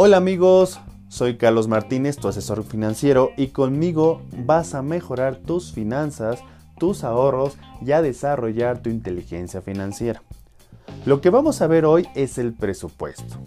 Hola amigos, soy Carlos Martínez, tu asesor financiero, y conmigo vas a mejorar tus finanzas, tus ahorros y a desarrollar tu inteligencia financiera. Lo que vamos a ver hoy es el presupuesto.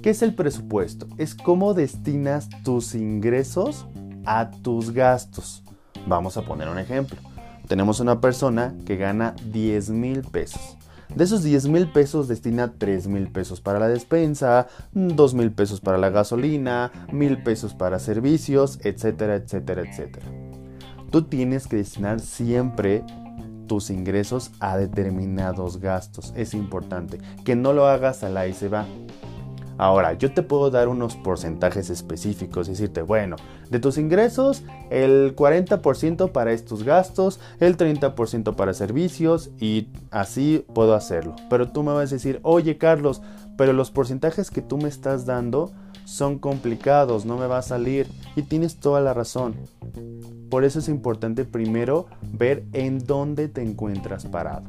¿Qué es el presupuesto? Es cómo destinas tus ingresos a tus gastos. Vamos a poner un ejemplo. Tenemos una persona que gana 10 mil pesos. De esos 10 mil pesos destina 3 mil pesos para la despensa, 2 mil pesos para la gasolina, mil pesos para servicios, etcétera, etcétera, etcétera. Tú tienes que destinar siempre tus ingresos a determinados gastos. Es importante que no lo hagas a la y se va. Ahora, yo te puedo dar unos porcentajes específicos y decirte, bueno, de tus ingresos, el 40% para estos gastos, el 30% para servicios y así puedo hacerlo. Pero tú me vas a decir, oye Carlos, pero los porcentajes que tú me estás dando son complicados, no me va a salir. Y tienes toda la razón. Por eso es importante primero ver en dónde te encuentras parado.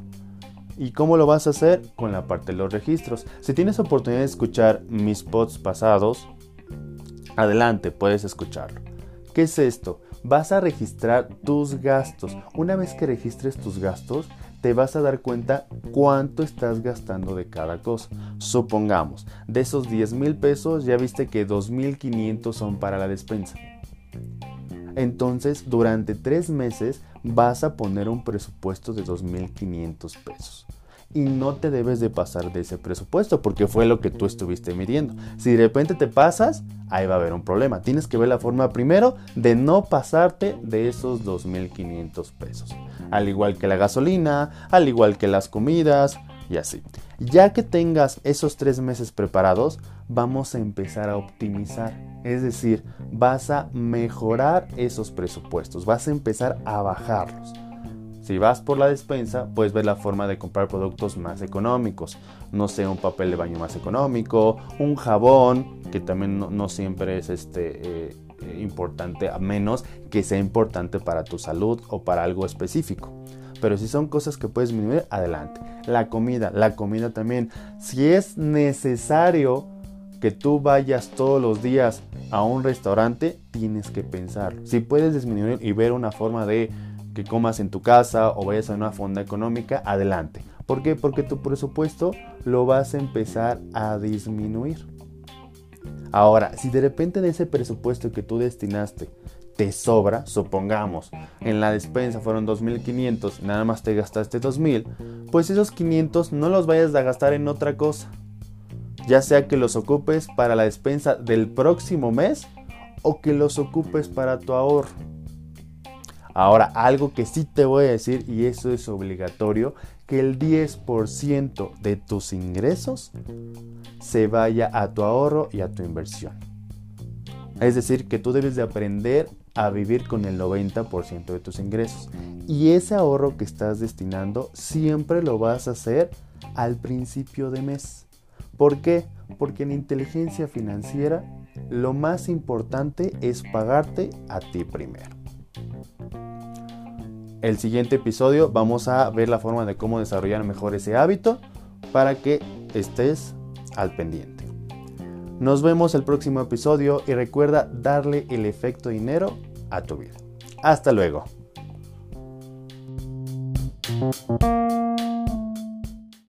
¿Y cómo lo vas a hacer? Con la parte de los registros. Si tienes oportunidad de escuchar mis pods pasados, adelante, puedes escucharlo. ¿Qué es esto? Vas a registrar tus gastos. Una vez que registres tus gastos, te vas a dar cuenta cuánto estás gastando de cada cosa. Supongamos, de esos 10 mil pesos ya viste que 2.500 son para la despensa. Entonces, durante tres meses vas a poner un presupuesto de 2.500 pesos. Y no te debes de pasar de ese presupuesto porque fue lo que tú estuviste midiendo. Si de repente te pasas, ahí va a haber un problema. Tienes que ver la forma primero de no pasarte de esos 2.500 pesos. Al igual que la gasolina, al igual que las comidas, y así. Ya que tengas esos tres meses preparados, vamos a empezar a optimizar. Es decir, vas a mejorar esos presupuestos, vas a empezar a bajarlos. Si vas por la despensa, puedes ver la forma de comprar productos más económicos. No sé, un papel de baño más económico, un jabón, que también no, siempre es este, eh, eh, importante, a menos que sea importante para tu salud o para algo específico pero si son cosas que puedes disminuir, adelante. La comida, la comida también. Si es necesario que tú vayas todos los días a un restaurante, tienes que pensarlo. Si puedes disminuir y ver una forma de que comas en tu casa o vayas a una fonda económica, adelante. ¿Por qué? Porque tu presupuesto lo vas a empezar a disminuir. Ahora, si de repente de ese presupuesto que tú destinaste te sobra, supongamos, en la despensa fueron 2.500 y nada más te gastaste 2.000, pues esos 500 no los vayas a gastar en otra cosa. Ya sea que los ocupes para la despensa del próximo mes o que los ocupes para tu ahorro. Ahora, algo que sí te voy a decir, y eso es obligatorio, que el 10% de tus ingresos se vaya a tu ahorro y a tu inversión. Es decir, que tú debes de aprender a vivir con el 90% de tus ingresos. Y ese ahorro que estás destinando siempre lo vas a hacer al principio de mes. ¿Por qué? Porque en inteligencia financiera lo más importante es pagarte a ti primero. El siguiente episodio vamos a ver la forma de cómo desarrollar mejor ese hábito para que estés al pendiente. Nos vemos el próximo episodio y recuerda darle el efecto dinero a tu vida. Hasta luego.